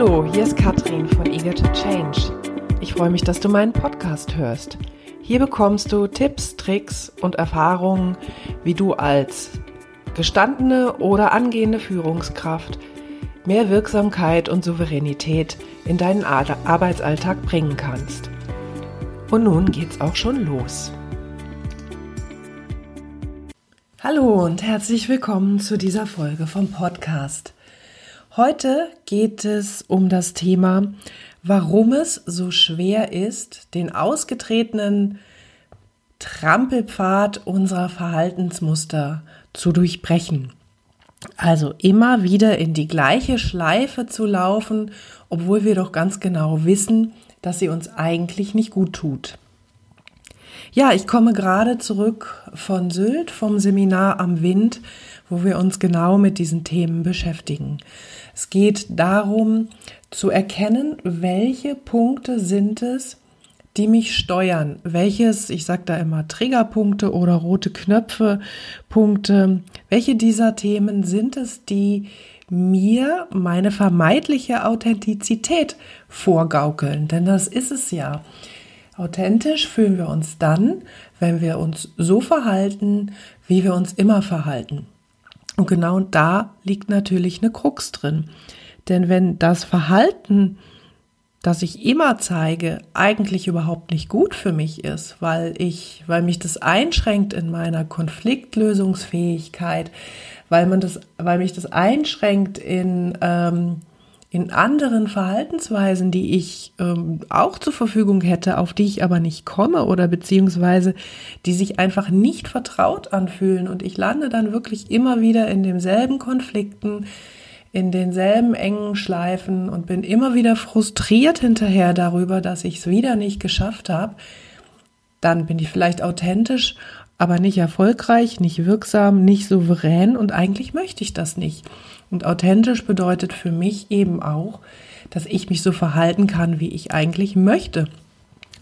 Hallo, hier ist Katrin von Eager to Change. Ich freue mich, dass du meinen Podcast hörst. Hier bekommst du Tipps, Tricks und Erfahrungen, wie du als gestandene oder angehende Führungskraft mehr Wirksamkeit und Souveränität in deinen Arbeitsalltag bringen kannst. Und nun geht's auch schon los. Hallo und herzlich willkommen zu dieser Folge vom Podcast. Heute geht es um das Thema, warum es so schwer ist, den ausgetretenen Trampelpfad unserer Verhaltensmuster zu durchbrechen. Also immer wieder in die gleiche Schleife zu laufen, obwohl wir doch ganz genau wissen, dass sie uns eigentlich nicht gut tut. Ja, ich komme gerade zurück von Sylt, vom Seminar am Wind, wo wir uns genau mit diesen Themen beschäftigen. Es geht darum zu erkennen, welche Punkte sind es, die mich steuern. Welches, ich sage da immer Triggerpunkte oder rote Knöpfe, Punkte, welche dieser Themen sind es, die mir meine vermeintliche Authentizität vorgaukeln? Denn das ist es ja. Authentisch fühlen wir uns dann, wenn wir uns so verhalten, wie wir uns immer verhalten. Und genau da liegt natürlich eine Krux drin. Denn wenn das Verhalten das ich immer zeige, eigentlich überhaupt nicht gut für mich ist, weil ich, weil mich das einschränkt in meiner Konfliktlösungsfähigkeit, weil man das, weil mich das einschränkt in ähm, in anderen Verhaltensweisen, die ich ähm, auch zur Verfügung hätte, auf die ich aber nicht komme oder beziehungsweise die sich einfach nicht vertraut anfühlen. Und ich lande dann wirklich immer wieder in demselben Konflikten, in denselben engen Schleifen und bin immer wieder frustriert hinterher darüber, dass ich es wieder nicht geschafft habe, dann bin ich vielleicht authentisch, aber nicht erfolgreich, nicht wirksam, nicht souverän und eigentlich möchte ich das nicht. Und authentisch bedeutet für mich eben auch, dass ich mich so verhalten kann, wie ich eigentlich möchte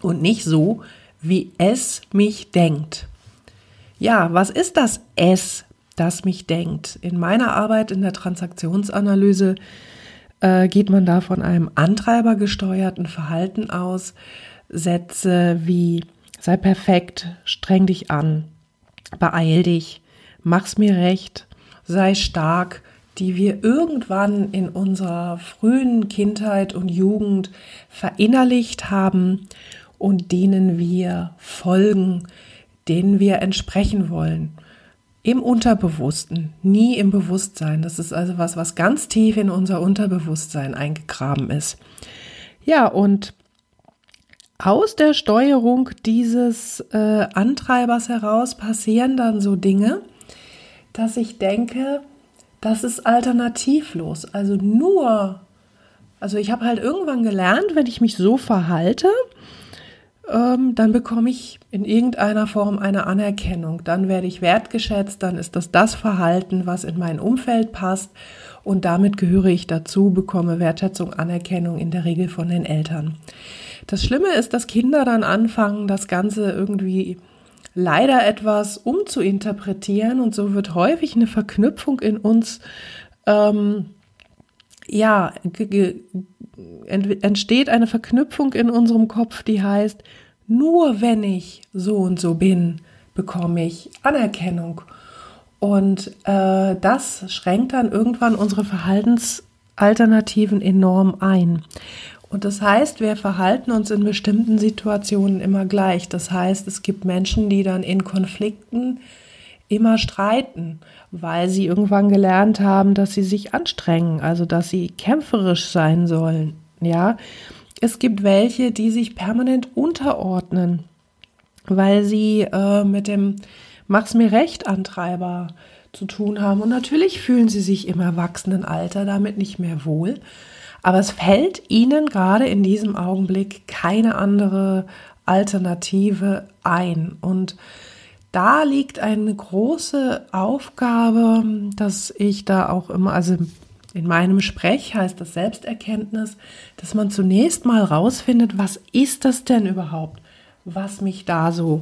und nicht so, wie es mich denkt. Ja, was ist das Es, das mich denkt. In meiner Arbeit in der Transaktionsanalyse äh, geht man da von einem antreibergesteuerten Verhalten aus. Sätze wie sei perfekt, streng dich an, beeil dich, mach's mir recht, sei stark, die wir irgendwann in unserer frühen Kindheit und Jugend verinnerlicht haben und denen wir folgen, denen wir entsprechen wollen im Unterbewussten, nie im Bewusstsein. Das ist also was, was ganz tief in unser Unterbewusstsein eingegraben ist. Ja, und aus der Steuerung dieses äh, Antreibers heraus passieren dann so Dinge, dass ich denke, das ist alternativlos. Also nur, also ich habe halt irgendwann gelernt, wenn ich mich so verhalte, ähm, dann bekomme ich in irgendeiner Form eine Anerkennung. Dann werde ich wertgeschätzt, dann ist das das Verhalten, was in mein Umfeld passt und damit gehöre ich dazu, bekomme Wertschätzung, Anerkennung in der Regel von den Eltern. Das Schlimme ist, dass Kinder dann anfangen, das Ganze irgendwie leider etwas umzuinterpretieren und so wird häufig eine Verknüpfung in uns ähm, ja, entsteht eine Verknüpfung in unserem Kopf, die heißt, nur wenn ich so und so bin, bekomme ich Anerkennung. Und äh, das schränkt dann irgendwann unsere Verhaltensalternativen enorm ein. Und das heißt, wir verhalten uns in bestimmten Situationen immer gleich. Das heißt, es gibt Menschen, die dann in Konflikten immer streiten, weil sie irgendwann gelernt haben, dass sie sich anstrengen, also dass sie kämpferisch sein sollen. Ja, es gibt welche, die sich permanent unterordnen, weil sie äh, mit dem Mach's mir recht Antreiber zu tun haben. Und natürlich fühlen sie sich im Erwachsenenalter damit nicht mehr wohl. Aber es fällt ihnen gerade in diesem Augenblick keine andere Alternative ein. Und da liegt eine große Aufgabe, dass ich da auch immer, also in meinem Sprech heißt das Selbsterkenntnis, dass man zunächst mal rausfindet, was ist das denn überhaupt, was mich da so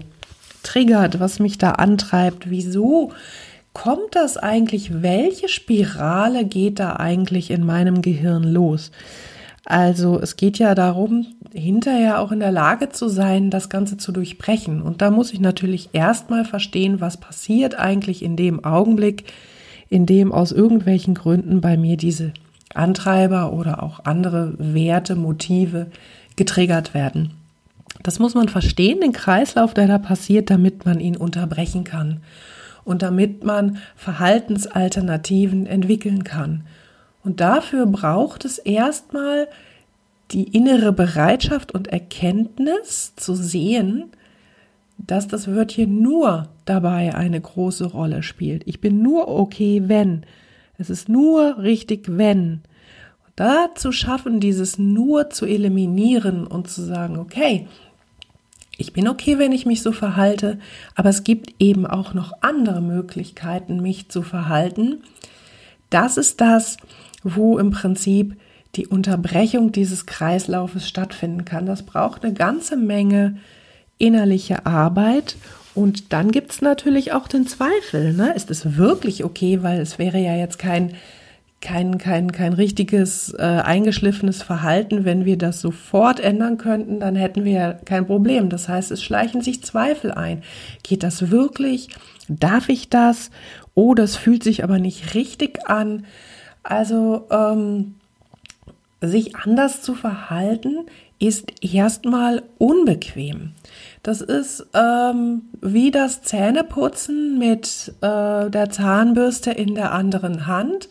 triggert, was mich da antreibt, wieso kommt das eigentlich, welche Spirale geht da eigentlich in meinem Gehirn los? Also es geht ja darum, hinterher auch in der Lage zu sein, das Ganze zu durchbrechen. Und da muss ich natürlich erstmal verstehen, was passiert eigentlich in dem Augenblick, in dem aus irgendwelchen Gründen bei mir diese Antreiber oder auch andere Werte, Motive getriggert werden. Das muss man verstehen, den Kreislauf, der da passiert, damit man ihn unterbrechen kann und damit man Verhaltensalternativen entwickeln kann. Und dafür braucht es erstmal die innere Bereitschaft und Erkenntnis zu sehen, dass das Wörtchen nur dabei eine große Rolle spielt. Ich bin nur okay, wenn. Es ist nur richtig, wenn. Und da zu schaffen, dieses nur zu eliminieren und zu sagen, okay, ich bin okay, wenn ich mich so verhalte, aber es gibt eben auch noch andere Möglichkeiten, mich zu verhalten. Das ist das, wo im Prinzip die Unterbrechung dieses Kreislaufes stattfinden kann. Das braucht eine ganze Menge innerliche Arbeit. Und dann gibt es natürlich auch den Zweifel. Ne? Ist es wirklich okay? Weil es wäre ja jetzt kein, kein, kein, kein richtiges äh, eingeschliffenes Verhalten. Wenn wir das sofort ändern könnten, dann hätten wir kein Problem. Das heißt, es schleichen sich Zweifel ein. Geht das wirklich? Darf ich das? Oh, das fühlt sich aber nicht richtig an. Also ähm, sich anders zu verhalten ist erstmal unbequem. Das ist ähm, wie das Zähneputzen mit äh, der Zahnbürste in der anderen Hand.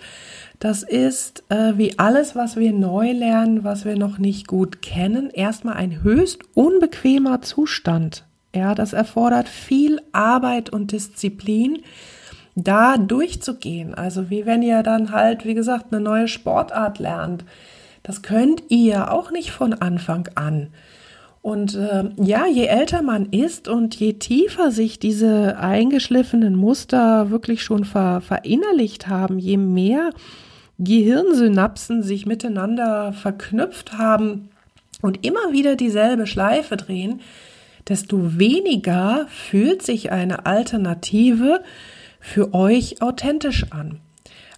Das ist äh, wie alles, was wir neu lernen, was wir noch nicht gut kennen, erstmal ein höchst unbequemer Zustand. Ja, das erfordert viel Arbeit und Disziplin, da durchzugehen. Also wie wenn ihr dann halt, wie gesagt, eine neue Sportart lernt. Das könnt ihr auch nicht von Anfang an. Und äh, ja, je älter man ist und je tiefer sich diese eingeschliffenen Muster wirklich schon ver verinnerlicht haben, je mehr Gehirnsynapsen sich miteinander verknüpft haben und immer wieder dieselbe Schleife drehen, desto weniger fühlt sich eine Alternative für euch authentisch an.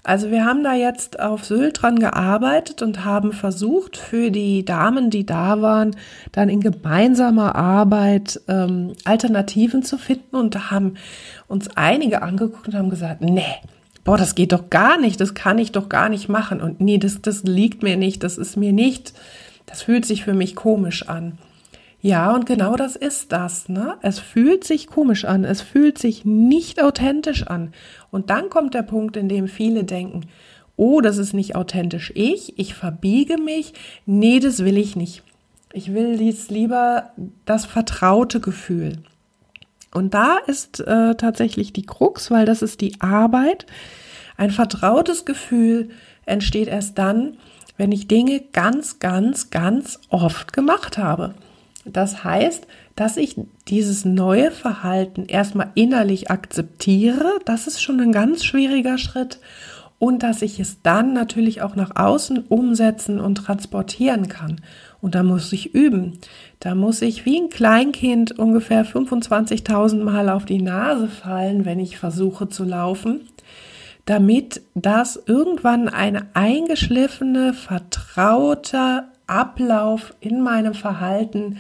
Also wir haben da jetzt auf Sylt dran gearbeitet und haben versucht, für die Damen, die da waren, dann in gemeinsamer Arbeit ähm, Alternativen zu finden. Und da haben uns einige angeguckt und haben gesagt, nee, boah, das geht doch gar nicht, das kann ich doch gar nicht machen. Und nee, das, das liegt mir nicht, das ist mir nicht, das fühlt sich für mich komisch an. Ja, und genau das ist das. Ne? Es fühlt sich komisch an, es fühlt sich nicht authentisch an. Und dann kommt der Punkt, in dem viele denken, oh, das ist nicht authentisch ich, ich verbiege mich, nee, das will ich nicht. Ich will jetzt lieber das vertraute Gefühl. Und da ist äh, tatsächlich die Krux, weil das ist die Arbeit. Ein vertrautes Gefühl entsteht erst dann, wenn ich Dinge ganz, ganz, ganz oft gemacht habe. Das heißt, dass ich dieses neue Verhalten erstmal innerlich akzeptiere, das ist schon ein ganz schwieriger Schritt und dass ich es dann natürlich auch nach außen umsetzen und transportieren kann. Und da muss ich üben. Da muss ich wie ein Kleinkind ungefähr 25.000 Mal auf die Nase fallen, wenn ich versuche zu laufen, damit das irgendwann eine eingeschliffene, vertrauter Ablauf in meinem Verhalten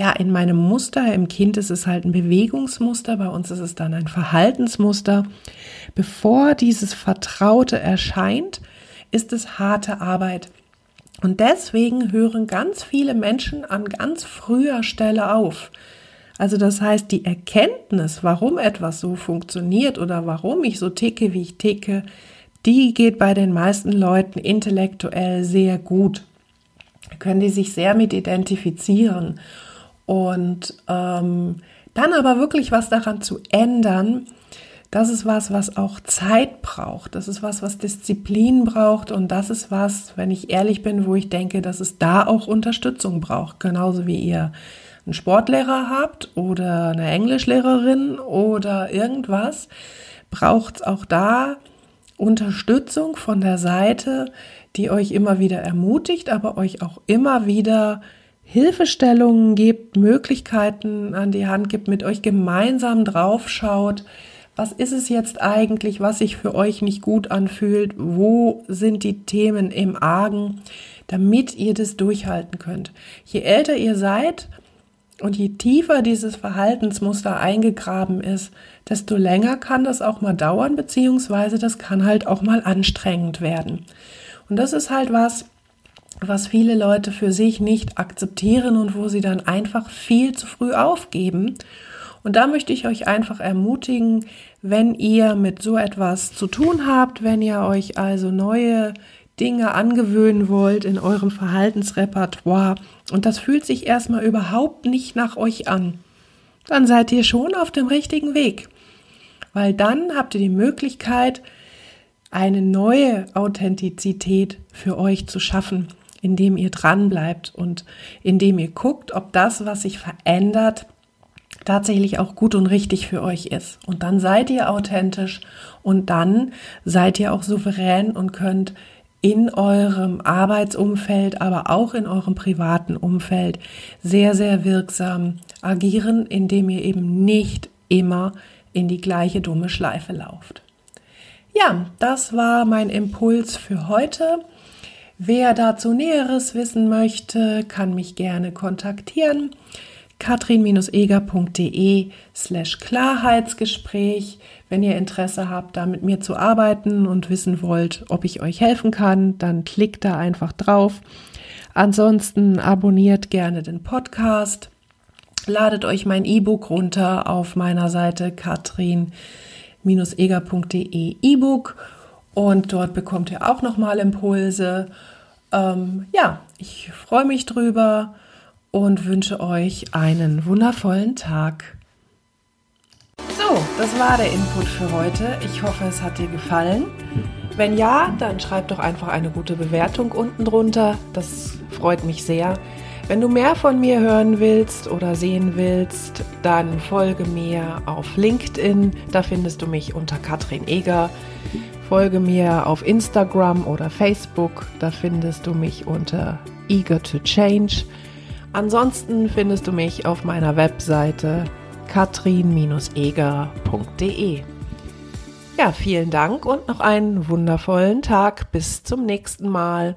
ja, in meinem Muster, im Kind ist es halt ein Bewegungsmuster, bei uns ist es dann ein Verhaltensmuster. Bevor dieses Vertraute erscheint, ist es harte Arbeit. Und deswegen hören ganz viele Menschen an ganz früher Stelle auf. Also das heißt, die Erkenntnis, warum etwas so funktioniert oder warum ich so ticke, wie ich ticke, die geht bei den meisten Leuten intellektuell sehr gut. Da können die sich sehr mit identifizieren. Und ähm, dann aber wirklich was daran zu ändern, das ist was, was auch Zeit braucht. Das ist was, was Disziplin braucht. Und das ist was, wenn ich ehrlich bin, wo ich denke, dass es da auch Unterstützung braucht. Genauso wie ihr einen Sportlehrer habt oder eine Englischlehrerin oder irgendwas, braucht es auch da Unterstützung von der Seite, die euch immer wieder ermutigt, aber euch auch immer wieder Hilfestellungen gibt, Möglichkeiten an die Hand gibt, mit euch gemeinsam draufschaut, was ist es jetzt eigentlich, was sich für euch nicht gut anfühlt, wo sind die Themen im Argen, damit ihr das durchhalten könnt. Je älter ihr seid und je tiefer dieses Verhaltensmuster eingegraben ist, desto länger kann das auch mal dauern, beziehungsweise das kann halt auch mal anstrengend werden. Und das ist halt was, was viele Leute für sich nicht akzeptieren und wo sie dann einfach viel zu früh aufgeben. Und da möchte ich euch einfach ermutigen, wenn ihr mit so etwas zu tun habt, wenn ihr euch also neue Dinge angewöhnen wollt in eurem Verhaltensrepertoire und das fühlt sich erstmal überhaupt nicht nach euch an, dann seid ihr schon auf dem richtigen Weg. Weil dann habt ihr die Möglichkeit, eine neue Authentizität für euch zu schaffen indem ihr dran bleibt und indem ihr guckt, ob das, was sich verändert, tatsächlich auch gut und richtig für euch ist. Und dann seid ihr authentisch und dann seid ihr auch souverän und könnt in eurem Arbeitsumfeld, aber auch in eurem privaten Umfeld sehr, sehr wirksam agieren, indem ihr eben nicht immer in die gleiche dumme Schleife lauft. Ja, das war mein Impuls für heute. Wer dazu Näheres wissen möchte, kann mich gerne kontaktieren. katrin-eger.de slash Klarheitsgespräch. Wenn ihr Interesse habt, da mit mir zu arbeiten und wissen wollt, ob ich euch helfen kann, dann klickt da einfach drauf. Ansonsten abonniert gerne den Podcast. Ladet euch mein E-Book runter auf meiner Seite katrin-eger.de E-Book und dort bekommt ihr auch nochmal Impulse. Ähm, ja, ich freue mich drüber und wünsche euch einen wundervollen Tag. So, das war der Input für heute. Ich hoffe, es hat dir gefallen. Wenn ja, dann schreib doch einfach eine gute Bewertung unten drunter. Das freut mich sehr. Wenn du mehr von mir hören willst oder sehen willst, dann folge mir auf LinkedIn. Da findest du mich unter Katrin Eger. Folge mir auf Instagram oder Facebook. Da findest du mich unter Eager to Change. Ansonsten findest du mich auf meiner Webseite katrin-eger.de. Ja, vielen Dank und noch einen wundervollen Tag. Bis zum nächsten Mal.